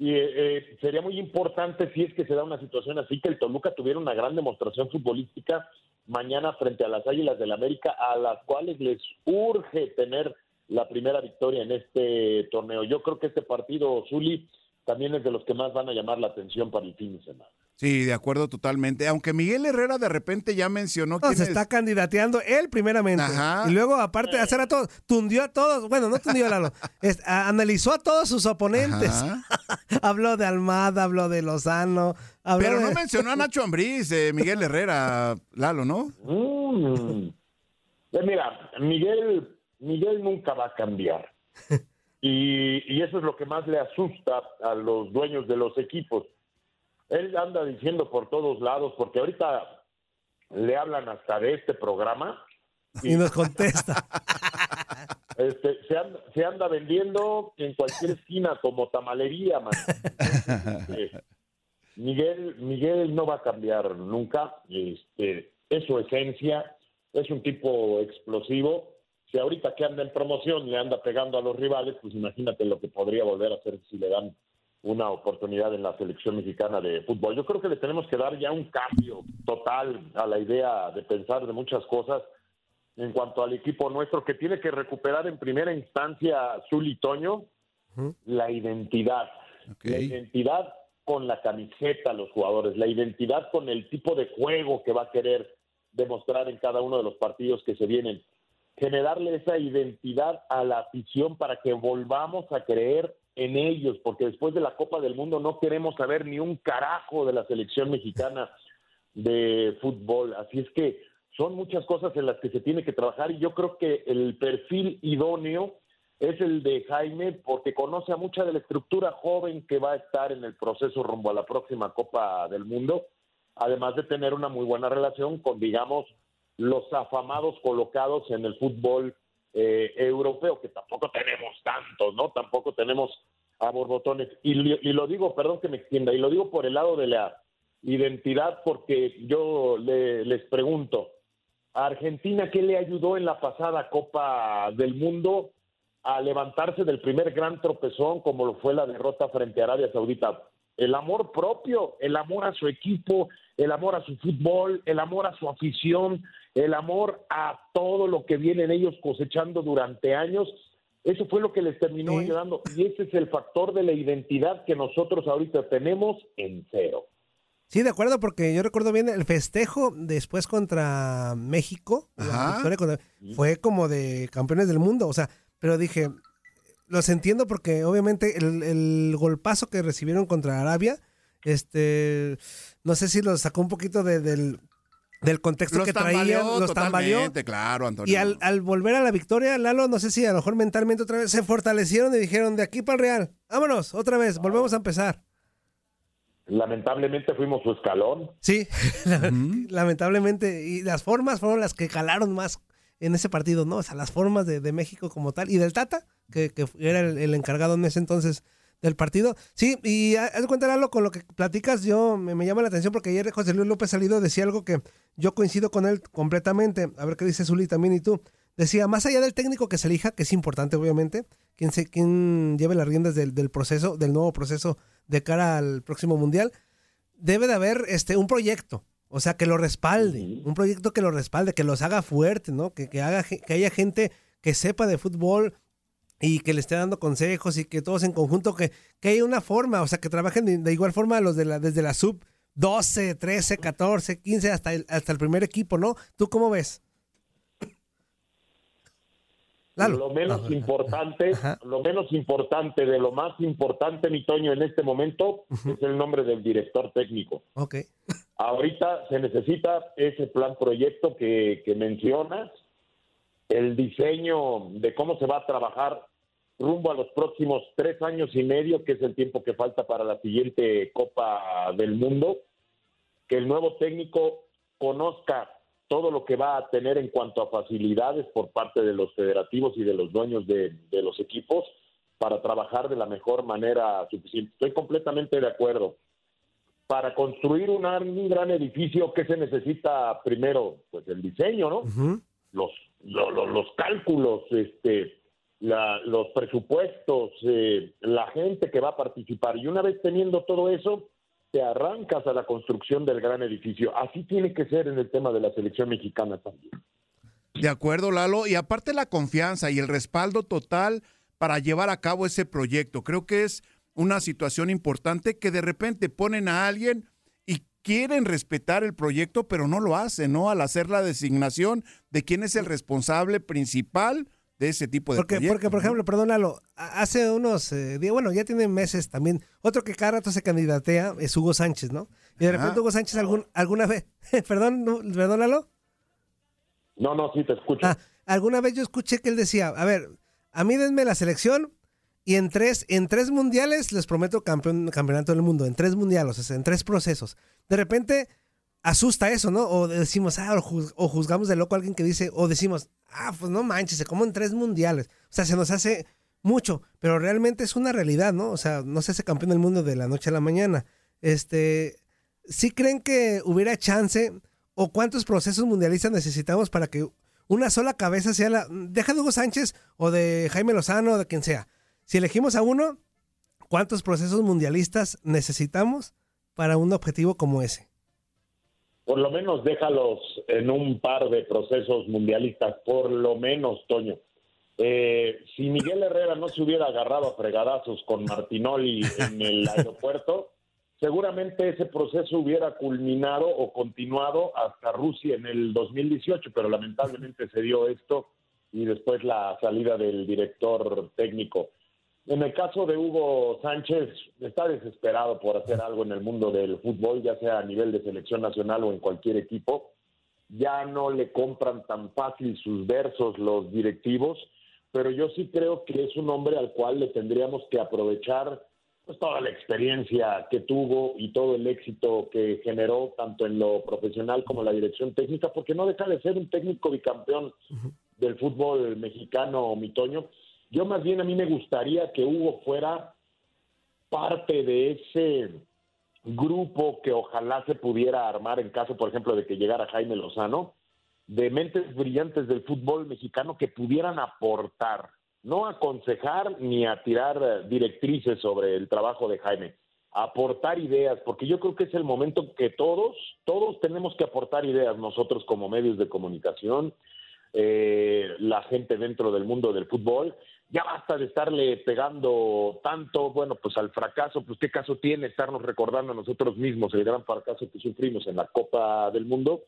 Y eh, eh, sería muy importante si es que se da una situación así que el Toluca tuviera una gran demostración futbolística mañana frente a las Águilas del América, a las cuales les urge tener la primera victoria en este torneo. Yo creo que este partido, Zuli, también es de los que más van a llamar la atención para el fin de semana. Sí, de acuerdo totalmente. Aunque Miguel Herrera de repente ya mencionó No, quién se es. está candidateando él primeramente. Ajá. Y luego, aparte de hacer a todos, tundió a todos. Bueno, no tundió a Lalo. es- a- analizó a todos sus oponentes. Habló de Almada, habló de Lozano. Habló Pero no de- mencionó a Nacho Ambriz, eh, Miguel Herrera, Lalo, ¿no? Mm. Eh, mira, Miguel, Miguel nunca va a cambiar. Y, y eso es lo que más le asusta a los dueños de los equipos. Él anda diciendo por todos lados, porque ahorita le hablan hasta de este programa. Y nos contesta. Este, se, anda, se anda vendiendo en cualquier esquina como tamalería, man. Este, Miguel, Miguel no va a cambiar nunca. Este, es su esencia. Es un tipo explosivo. Si ahorita que anda en promoción le anda pegando a los rivales, pues imagínate lo que podría volver a hacer si le dan una oportunidad en la selección mexicana de fútbol. Yo creo que le tenemos que dar ya un cambio total a la idea de pensar de muchas cosas en cuanto al equipo nuestro, que tiene que recuperar en primera instancia Zul y Toño la identidad. La identidad con la camiseta los jugadores, la identidad con el tipo de juego que va a querer demostrar en cada uno de los partidos que se vienen. Generarle esa identidad a la afición para que volvamos a creer en ellos, porque después de la Copa del Mundo no queremos saber ni un carajo de la selección mexicana de fútbol. Así es que son muchas cosas en las que se tiene que trabajar y yo creo que el perfil idóneo es el de Jaime porque conoce a mucha de la estructura joven que va a estar en el proceso rumbo a la próxima Copa del Mundo, además de tener una muy buena relación con, digamos, los afamados colocados en el fútbol eh, que tampoco tenemos tantos, ¿no? Tampoco tenemos a borbotones. Y, y lo digo, perdón que me extienda, y lo digo por el lado de la identidad, porque yo le, les pregunto, ¿a Argentina qué le ayudó en la pasada Copa del Mundo a levantarse del primer gran tropezón como lo fue la derrota frente a Arabia Saudita? El amor propio, el amor a su equipo, el amor a su fútbol, el amor a su afición, el amor a todo lo que vienen ellos cosechando durante años. Eso fue lo que les terminó ayudando y ese es el factor de la identidad que nosotros ahorita tenemos en cero. Sí, de acuerdo, porque yo recuerdo bien el festejo después contra México, la victoria contra- fue como de campeones del mundo, o sea, pero dije, los entiendo porque obviamente el, el golpazo que recibieron contra Arabia, este, no sé si los sacó un poquito de- del, del contexto Los que traían, tambaleó los tambaleó. totalmente, claro, Antonio. Y al, al volver a la victoria, Lalo, no sé si a lo mejor mentalmente otra vez se fortalecieron y dijeron, de aquí para el Real, vámonos, otra vez, volvemos a empezar. Lamentablemente fuimos su escalón. Sí, lamentablemente. Y las formas fueron las que calaron más en ese partido, ¿no? O sea, las formas de, de México como tal. Y del Tata, que, que era el, el encargado en ese entonces del partido. Sí, y ha- haz de cuenta, Lalo, con lo que platicas, yo me, me llama la atención porque ayer José Luis López Salido decía algo que yo coincido con él completamente. A ver qué dice Zuli también y tú. Decía, más allá del técnico que se elija, que es importante, obviamente, quien, se, quien lleve las riendas del, del proceso, del nuevo proceso de cara al próximo mundial, debe de haber este un proyecto, o sea, que lo respalde, un proyecto que lo respalde, que los haga fuerte, ¿no? Que, que haga que haya gente que sepa de fútbol y que le esté dando consejos y que todos en conjunto que, que haya una forma, o sea, que trabajen de, de igual forma los de la desde la sub 12, 13, 14, 15 hasta el, hasta el primer equipo, ¿no? ¿Tú cómo ves? Lo menos importante, lo menos importante de lo más importante, mi Toño, en este momento es el nombre del director técnico. Ok. Ahorita se necesita ese plan proyecto que, que mencionas, el diseño de cómo se va a trabajar rumbo a los próximos tres años y medio, que es el tiempo que falta para la siguiente Copa del Mundo, que el nuevo técnico conozca todo lo que va a tener en cuanto a facilidades por parte de los federativos y de los dueños de, de los equipos para trabajar de la mejor manera suficiente. Estoy completamente de acuerdo. Para construir un gran edificio, ¿qué se necesita primero? Pues el diseño, ¿no? los, lo- lo- los cálculos, este, la- los presupuestos, eh, la gente que va a participar. Y una vez teniendo todo eso, te arrancas a la construcción del gran edificio. Así tiene que ser en el tema de la selección mexicana también. De acuerdo, Lalo. Y aparte la confianza y el respaldo total para llevar a cabo ese proyecto. Creo que es una situación importante que de repente ponen a alguien quieren respetar el proyecto, pero no lo hacen, ¿no? Al hacer la designación de quién es el responsable principal de ese tipo de Porque, proyecto. porque por ejemplo, perdónalo, hace unos eh, días, bueno, ya tiene meses también, otro que cada rato se candidatea es Hugo Sánchez, ¿no? Y de repente. Hugo Sánchez algún, alguna vez, perdón, no, perdónalo, No, no, sí te escucho. Ah, alguna vez yo escuché que él decía, a ver, a mí denme la selección y en tres, en tres mundiales les prometo campeón, campeonato del mundo, en tres mundiales, en tres procesos. De repente asusta eso, ¿no? O decimos, ah, o juzgamos de loco a alguien que dice, o decimos, ah, pues no manches, se como en tres mundiales. O sea, se nos hace mucho, pero realmente es una realidad, ¿no? O sea, no se hace campeón del mundo de la noche a la mañana. Este, ¿sí creen que hubiera chance o cuántos procesos mundialistas necesitamos para que una sola cabeza sea la, deja de Hugo Sánchez o de Jaime Lozano o de quien sea? Si elegimos a uno, ¿cuántos procesos mundialistas necesitamos para un objetivo como ese? Por lo menos déjalos en un par de procesos mundialistas, por lo menos, Toño. Eh, si Miguel Herrera no se hubiera agarrado a fregadazos con Martinoli en el aeropuerto, seguramente ese proceso hubiera culminado o continuado hasta Rusia en el 2018, pero lamentablemente se dio esto y después la salida del director técnico. En el caso de Hugo Sánchez, está desesperado por hacer algo en el mundo del fútbol, ya sea a nivel de selección nacional o en cualquier equipo. Ya no le compran tan fácil sus versos los directivos, pero yo sí creo que es un hombre al cual le tendríamos que aprovechar pues, toda la experiencia que tuvo y todo el éxito que generó tanto en lo profesional como en la dirección técnica, porque no deja de ser un técnico bicampeón del fútbol mexicano, mi Toño. Yo más bien a mí me gustaría que Hugo fuera parte de ese grupo que ojalá se pudiera armar en caso, por ejemplo, de que llegara Jaime Lozano, de mentes brillantes del fútbol mexicano que pudieran aportar, no aconsejar ni a tirar eh, directrices sobre el trabajo de Jaime, aportar ideas, porque yo creo que es el momento que todos, todos tenemos que aportar ideas nosotros como medios de comunicación, eh, la gente dentro del mundo del fútbol. Ya basta de estarle pegando tanto, bueno, pues al fracaso, pues qué caso tiene estarnos recordando a nosotros mismos el gran fracaso que sufrimos en la Copa del Mundo.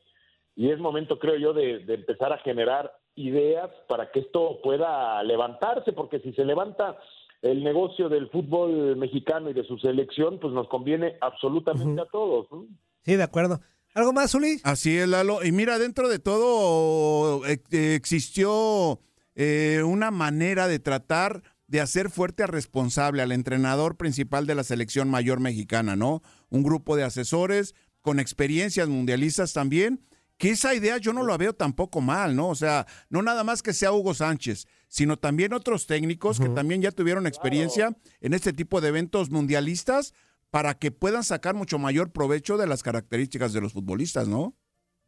Y es momento, creo yo, de, de empezar a generar ideas para que esto pueda levantarse, porque si se levanta el negocio del fútbol mexicano y de su selección, pues nos conviene absolutamente a todos. ¿no? Sí, de acuerdo. ¿Algo más, Uli? Así es, Lalo. Y mira, dentro de todo eh, existió eh, una manera de tratar de hacer fuerte al responsable, al entrenador principal de la selección mayor mexicana, ¿no? Un grupo de asesores con experiencias mundialistas también, que esa idea yo no la veo tampoco mal, ¿no? O sea, no nada más que sea Hugo Sánchez, sino también otros técnicos que también ya tuvieron experiencia en este tipo de eventos mundialistas para que puedan sacar mucho mayor provecho de las características de los futbolistas, ¿no?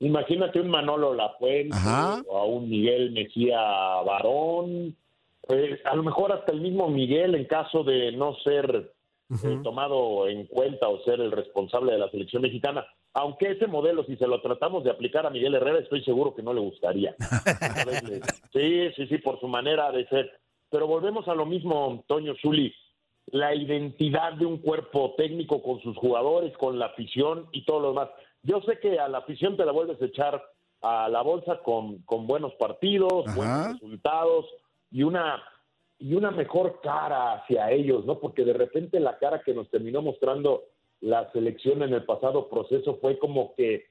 Imagínate un Manolo Lafuente Ajá. o a un Miguel Mejía Barón, pues, a lo mejor hasta el mismo Miguel en caso de no ser eh, tomado en cuenta o ser el responsable de la selección mexicana. Aunque ese modelo, si se lo tratamos de aplicar a Miguel Herrera, estoy seguro que no le gustaría. sí, sí, sí, por su manera de ser. Pero volvemos a lo mismo, Toño Zuli, la identidad de un cuerpo técnico con sus jugadores, con la afición y todo lo demás. Yo sé que a la afición te la vuelves a echar a la bolsa con, con buenos partidos, buenos resultados y una y una mejor cara hacia ellos, ¿no? Porque de repente la cara que nos terminó mostrando la selección en el pasado proceso fue como que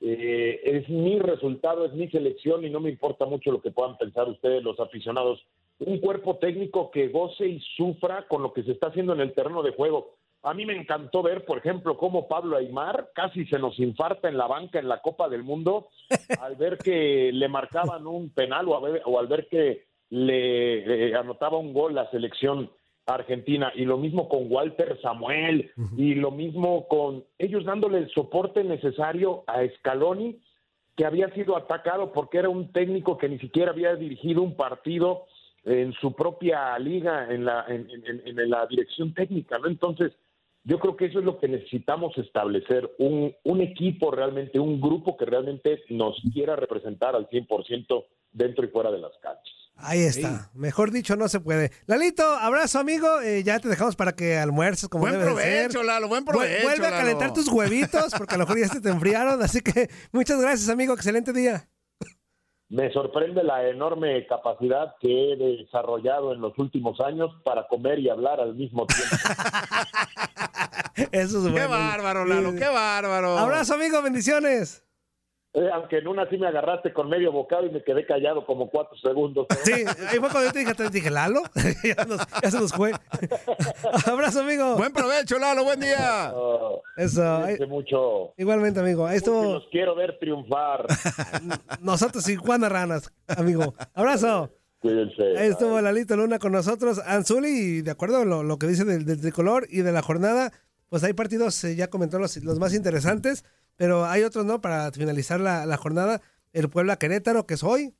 eh, es mi resultado, es mi selección y no me importa mucho lo que puedan pensar ustedes, los aficionados. Un cuerpo técnico que goce y sufra con lo que se está haciendo en el terreno de juego. A mí me encantó ver, por ejemplo, cómo Pablo Aymar casi se nos infarta en la banca en la Copa del Mundo al ver que le marcaban un penal o, a ver- o al ver que le eh, anotaba un gol la selección argentina. Y lo mismo con Walter Samuel y lo mismo con ellos dándole el soporte necesario a Scaloni que había sido atacado porque era un técnico que ni siquiera había dirigido un partido en su propia liga en la en, en- en la dirección técnica no entonces yo creo que eso es lo que necesitamos establecer, un, un equipo realmente, un grupo que realmente nos quiera representar al 100% dentro y fuera de las canchas. Ahí está. Mejor dicho, no se puede. Lalito, abrazo, amigo. Eh, ya te dejamos para que almuerces como Buen debe de provecho, ser. Lalo, buen provecho, Vuelve a Lalo. calentar tus huevitos, porque a lo mejor ya se te enfriaron. Así que muchas gracias, amigo. Excelente día. Me sorprende la enorme capacidad que he desarrollado en los últimos años para comer y hablar al mismo tiempo. Eso es Qué bueno. bárbaro, Lalo, qué bárbaro. Abrazo, amigo. Bendiciones. Eh, aunque en una sí me agarraste con medio bocado y me quedé callado como cuatro segundos. Sí, ahí fue cuando yo te dije, te dije Lalo, ya, nos- ya se nos fue. Abrazo, amigo. Buen provecho, Lalo, buen día. Eso. ahí- Cuídense mucho. igualmente, amigo. Ahí estuvo Los quiero ver triunfar. nosotros y Juana Ranas, amigo. Abrazo. Cuídense. Ahí estuvo Lalito Luna con nosotros. Anzuli, y de acuerdo a lo, lo que dice del, del tricolor y de la jornada, pues hay partidos, eh, ya comentó los, los más interesantes, pero hay otros, ¿no? Para finalizar la, la jornada, el Puebla Querétaro, que es hoy.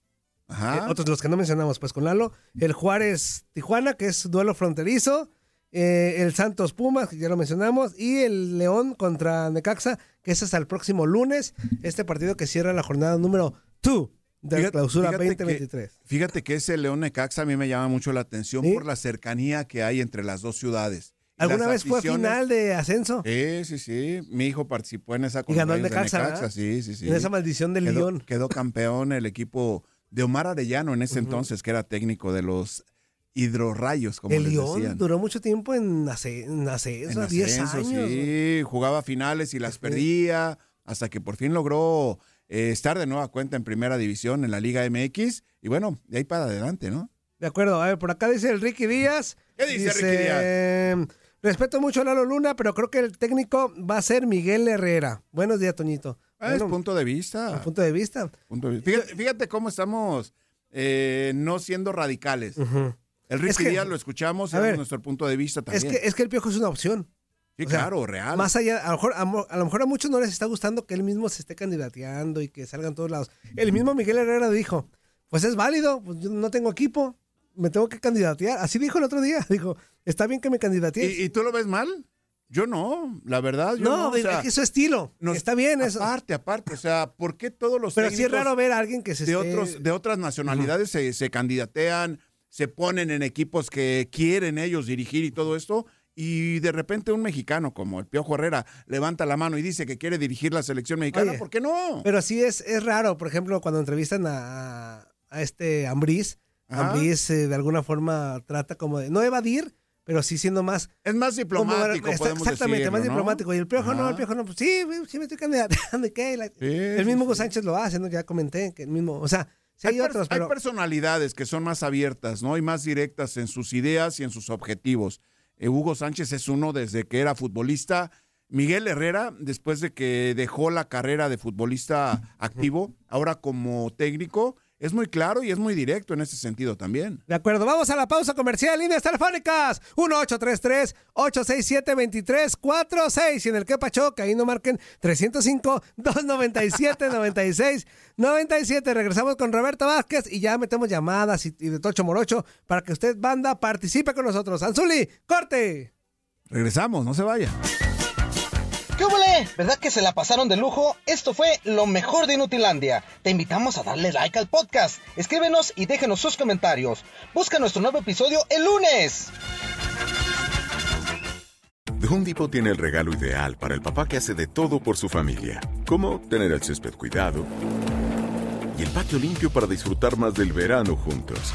Ajá. Eh, otros de los que no mencionamos, pues con Lalo. El Juárez Tijuana, que es duelo fronterizo. eh, el Santos Pumas, que ya lo mencionamos. Y el León contra Necaxa, que es hasta el próximo lunes. Este partido que cierra la jornada número 2 de la clausura fíjate que- 2023. Fíjate que ese León Necaxa a mí me llama mucho la atención por la cercanía que hay entre las dos ciudades. ¿Alguna vez fue final de ascenso? Sí, sí, sí. Mi hijo participó en esa Y ganó el con de Necaxa. Sí, sí, sí. En esa maldición del León. Quedó campeón el equipo de Omar Arellano en ese entonces, que era técnico de los hidrorrayos, como el les León decían. duró mucho tiempo en, ascenso, En 10 ascenso, años. Sí, jugaba finales y las perdía hasta que por fin logró eh, estar de nueva cuenta en primera división en la Liga MX y bueno, de ahí para adelante, ¿no? De acuerdo, a ver, por acá dice el Ricky Díaz. ¿Qué dice Ricky Díaz? Respeto mucho a Lalo Luna, pero creo que el técnico va a ser Miguel Herrera. Buenos días, Toñito. Ah, es Bueno, punto de vista. punto de vista. Punto de vista. Fíjate, fíjate cómo estamos eh, no siendo radicales. El Ricky Es que- Díaz lo escuchamos y a ver, damos nuestro punto de vista Es también. que, es que el piojo es una opción. sí, o sea, claro, real. Más allá, a lo, mejor, a, lo mejor a muchos no les está gustando que él mismo se esté candidateando y que salgan todos lados. El mismo Miguel Herrera dijo, pues es válido, pues yo no tengo equipo, me tengo que candidatear. Así dijo el otro día, dijo, está bien que me candidatees. ¿Y, y tú lo ves mal? Yo no, la verdad. Yo no, no, o sea, es su estilo. nos- está bien eso. Aparte, aparte, o sea, ¿por qué todos los Pero sí es raro ver a alguien que se de, esté- otros, de otras nacionalidades se, se candidatean, se ponen en equipos que quieren ellos dirigir y todo esto? Y de repente un mexicano como el Piojo Herrera levanta la mano y dice que quiere dirigir la selección mexicana. Oye, ¿Por qué no? Pero sí es, es raro, por ejemplo, cuando entrevistan a, a este Ambriz, Ajá. Ambriz eh, de alguna forma trata como de, no evadir, pero sí siendo más... Es más diplomático, como- podemos Exactamente, decirlo, más ¿no? diplomático. Y el piojo no, el piojo no, pues sí, sí me estoy. La- el mismo Hugo Sánchez lo hace, ¿no? Ya comenté que el mismo, o sea, sí hay, per- otros, pero... hay personalidades que son más abiertas, ¿no? Y más directas en sus ideas y en sus objetivos. Eh, Hugo Sánchez es uno desde que era futbolista. Miguel Herrera, después de que dejó la carrera de futbolista activo, ahora como técnico, es muy claro y es muy directo en ese sentido también. De acuerdo, vamos a la pausa comercial, líneas telefónicas, 1-833-867-2346 y en el que pacho, que ahí no marquen 305-297-96-97. Regresamos con Roberto Vázquez y ya metemos llamadas y, y de Tocho Morocho para que usted, banda, participe con nosotros. Anzuli, corte. Regresamos, no se vaya. ¿Qué? ¿Verdad que se la pasaron de lujo? Esto fue lo mejor de Inutilandia. Te invitamos a darle like al podcast. Escríbenos y déjenos sus comentarios. Busca nuestro nuevo episodio el lunes. Home tiene el regalo ideal para el papá que hace de todo por su familia, como tener el césped cuidado y el patio limpio para disfrutar más del verano juntos.